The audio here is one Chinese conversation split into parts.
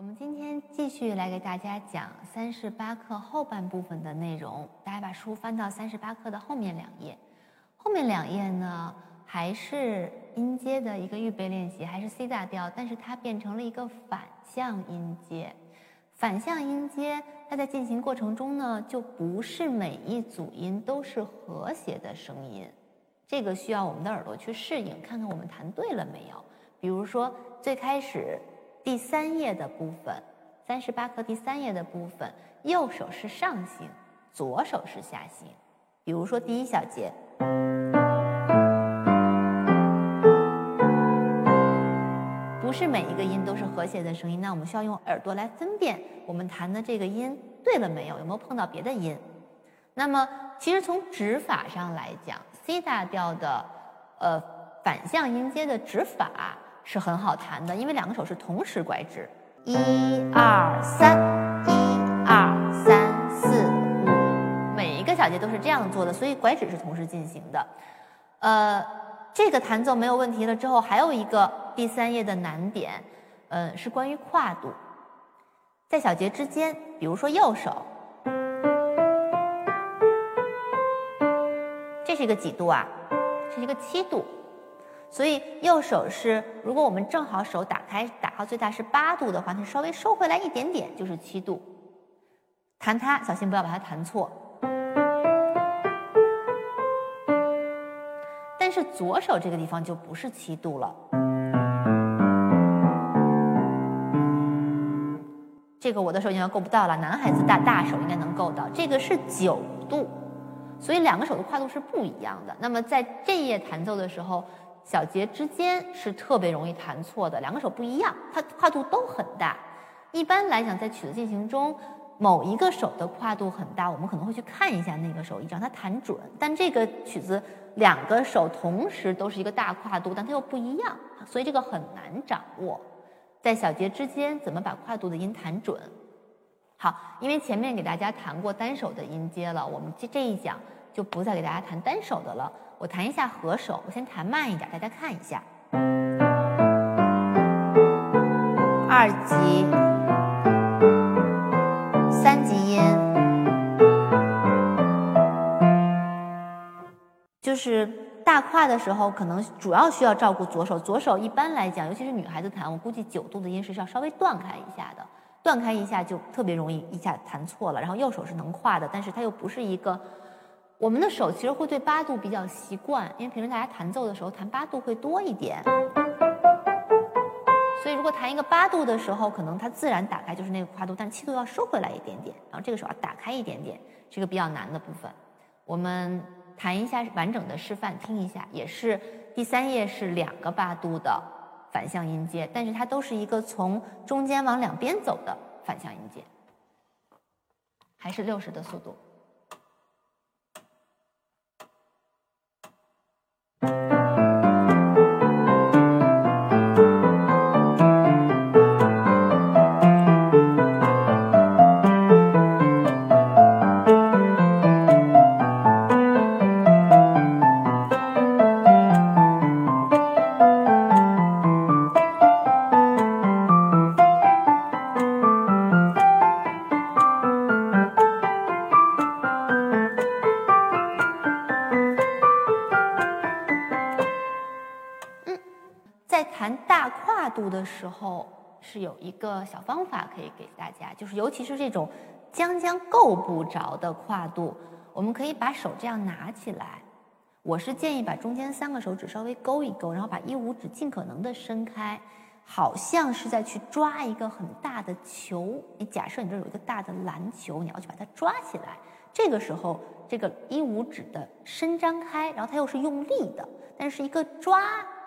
我们今天继续来给大家讲三十八课后半部分的内容。大家把书翻到三十八课的后面两页，后面两页呢还是音阶的一个预备练习，还是 C 大调，但是它变成了一个反向音阶。反向音阶，它在进行过程中呢，就不是每一组音都是和谐的声音，这个需要我们的耳朵去适应，看看我们弹对了没有。比如说最开始。第三页的部分，三十八课第三页的部分，右手是上行，左手是下行。比如说第一小节，不是每一个音都是和谐的声音，那我们需要用耳朵来分辨我们弹的这个音对了没有，有没有碰到别的音。那么，其实从指法上来讲，C 大调的呃反向音阶的指法。是很好弹的，因为两个手是同时拐指，一二三，一二三四五，每一个小节都是这样做的，所以拐指是同时进行的。呃，这个弹奏没有问题了之后，还有一个第三页的难点，嗯，是关于跨度，在小节之间，比如说右手，这是一个几度啊？是一个七度。所以右手是，如果我们正好手打开，打到最大是八度的话，它稍微收回来一点点就是七度。弹它，小心不要把它弹错。但是左手这个地方就不是七度了，这个我的手应该够不到了，男孩子大大手应该能够到。这个是九度，所以两个手的跨度是不一样的。那么在这页弹奏的时候。小节之间是特别容易弹错的，两个手不一样，它跨度都很大。一般来讲，在曲子进行中，某一个手的跨度很大，我们可能会去看一下那个手，让它弹准。但这个曲子两个手同时都是一个大跨度，但它又不一样，所以这个很难掌握。在小节之间怎么把跨度的音弹准？好，因为前面给大家弹过单手的音阶了，我们这这一讲就不再给大家弹单手的了。我弹一下合手，我先弹慢一点，大家看一下。二级、三级音，就是大跨的时候，可能主要需要照顾左手。左手一般来讲，尤其是女孩子弹，我估计九度的音是要稍微断开一下的，断开一下就特别容易一下弹错了。然后右手是能跨的，但是它又不是一个。我们的手其实会对八度比较习惯，因为平时大家弹奏的时候弹八度会多一点，所以如果弹一个八度的时候，可能它自然打开就是那个跨度，但七度要收回来一点点，然后这个手要打开一点点，是个比较难的部分。我们弹一下完整的示范，听一下，也是第三页是两个八度的反向音阶，但是它都是一个从中间往两边走的反向音阶，还是六十的速度。度的时候是有一个小方法可以给大家，就是尤其是这种将将够不着的跨度，我们可以把手这样拿起来。我是建议把中间三个手指稍微勾一勾，然后把一五指尽可能的伸开，好像是在去抓一个很大的球。你假设你这有一个大的篮球，你要去把它抓起来。这个时候，这个一五指的伸张开，然后它又是用力的，但是一个抓。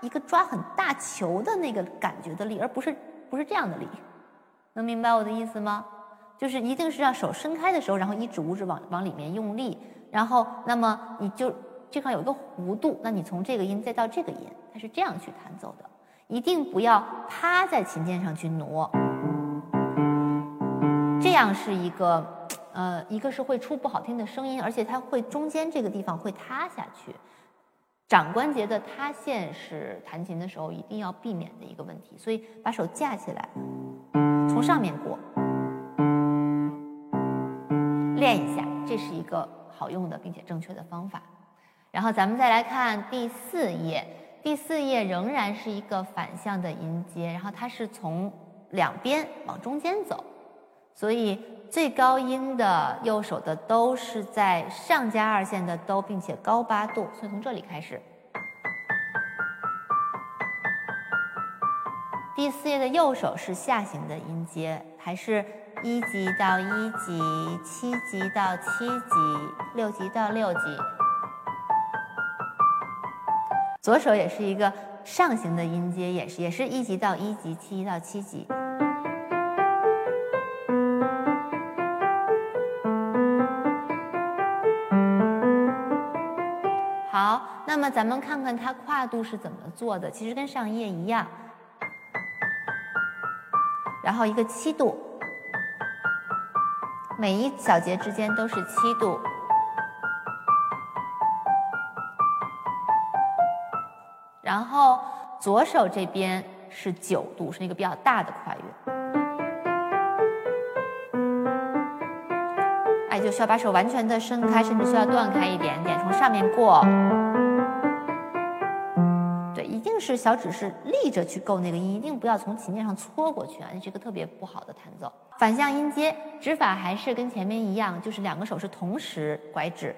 一个抓很大球的那个感觉的力，而不是不是这样的力，能明白我的意思吗？就是一定是让手伸开的时候，然后一指五指往往里面用力，然后那么你就这块有一个弧度，那你从这个音再到这个音，它是这样去弹奏的，一定不要趴在琴键上去挪，这样是一个呃，一个是会出不好听的声音，而且它会中间这个地方会塌下去。掌关节的塌陷是弹琴的时候一定要避免的一个问题，所以把手架起来，从上面过，练一下，这是一个好用的并且正确的方法。然后咱们再来看第四页，第四页仍然是一个反向的音阶，然后它是从两边往中间走，所以最高音的右手的哆是在上加二线的哆，并且高八度，所以从这里开始。第四页的右手是下行的音阶，还是一级到一级，七级到七级，六级到六级。左手也是一个上行的音阶，也是也是一级到一级，七级到七级。那么咱们看看它跨度是怎么做的，其实跟上一页一样。然后一个七度，每一小节之间都是七度。然后左手这边是九度，是一个比较大的跨越。哎，就需要把手完全的伸开，甚至需要断开一点点，从上面过。就是小指是立着去够那个音，一定不要从琴键上搓过去啊，这是个特别不好的弹奏。反向音阶指法还是跟前面一样，就是两个手是同时拐指，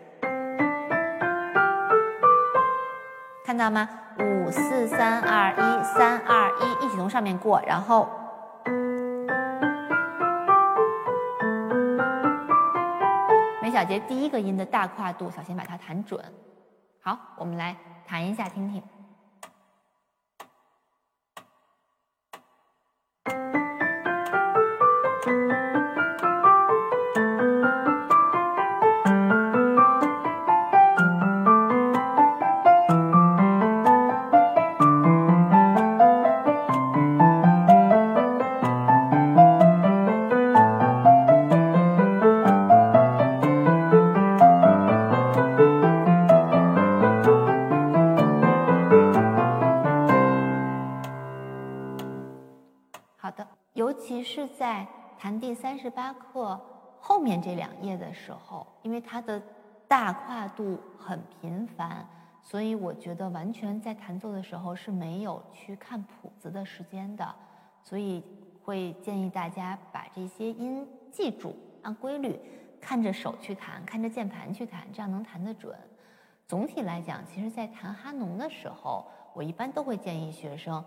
看到吗？五四三二一，三二一，一起从上面过，然后每小节第一个音的大跨度，小心把它弹准。好，我们来弹一下听听。三十八课后面这两页的时候，因为它的大跨度很频繁，所以我觉得完全在弹奏的时候是没有去看谱子的时间的，所以会建议大家把这些音记住，按规律看着手去弹，看着键盘去弹，这样能弹得准。总体来讲，其实在弹哈农的时候，我一般都会建议学生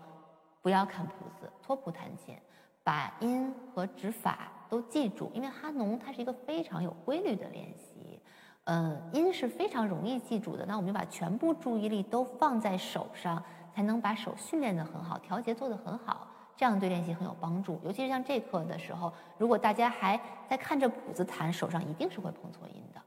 不要看谱子，托谱弹琴。把音和指法都记住，因为哈农它是一个非常有规律的练习，嗯，音是非常容易记住的。那我们就把全部注意力都放在手上，才能把手训练得很好，调节做得很好，这样对练习很有帮助。尤其是像这课的时候，如果大家还在看着谱子弹，手上一定是会碰错音的。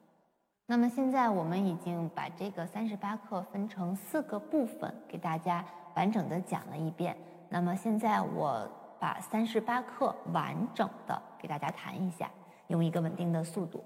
那么现在我们已经把这个三十八课分成四个部分，给大家完整的讲了一遍。那么现在我。把三十八课完整的给大家弹一下，用一个稳定的速度。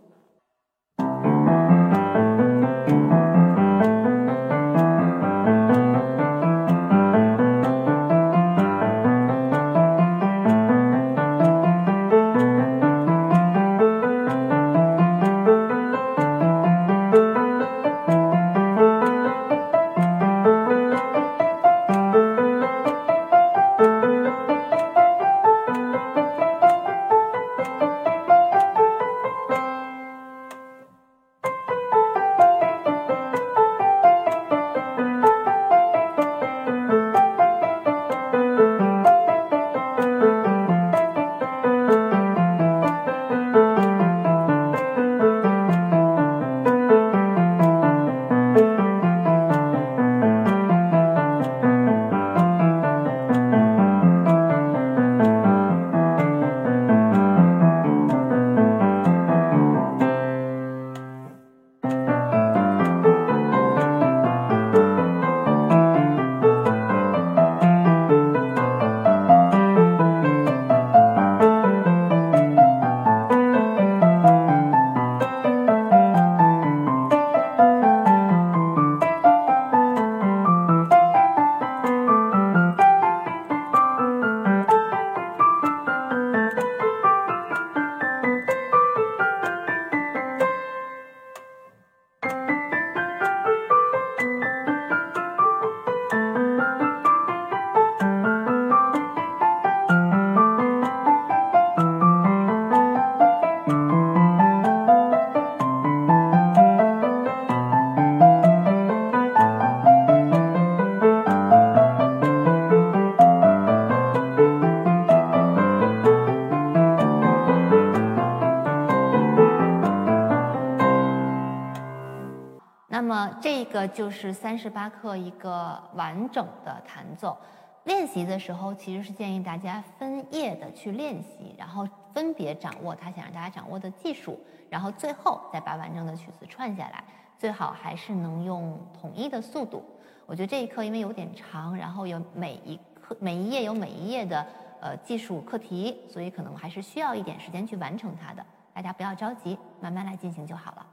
个就是三十八课一个完整的弹奏。练习的时候，其实是建议大家分页的去练习，然后分别掌握他想让大家掌握的技术，然后最后再把完整的曲子串下来。最好还是能用统一的速度。我觉得这一课因为有点长，然后有每一课每一页有每一页的呃技术课题，所以可能还是需要一点时间去完成它的。大家不要着急，慢慢来进行就好了。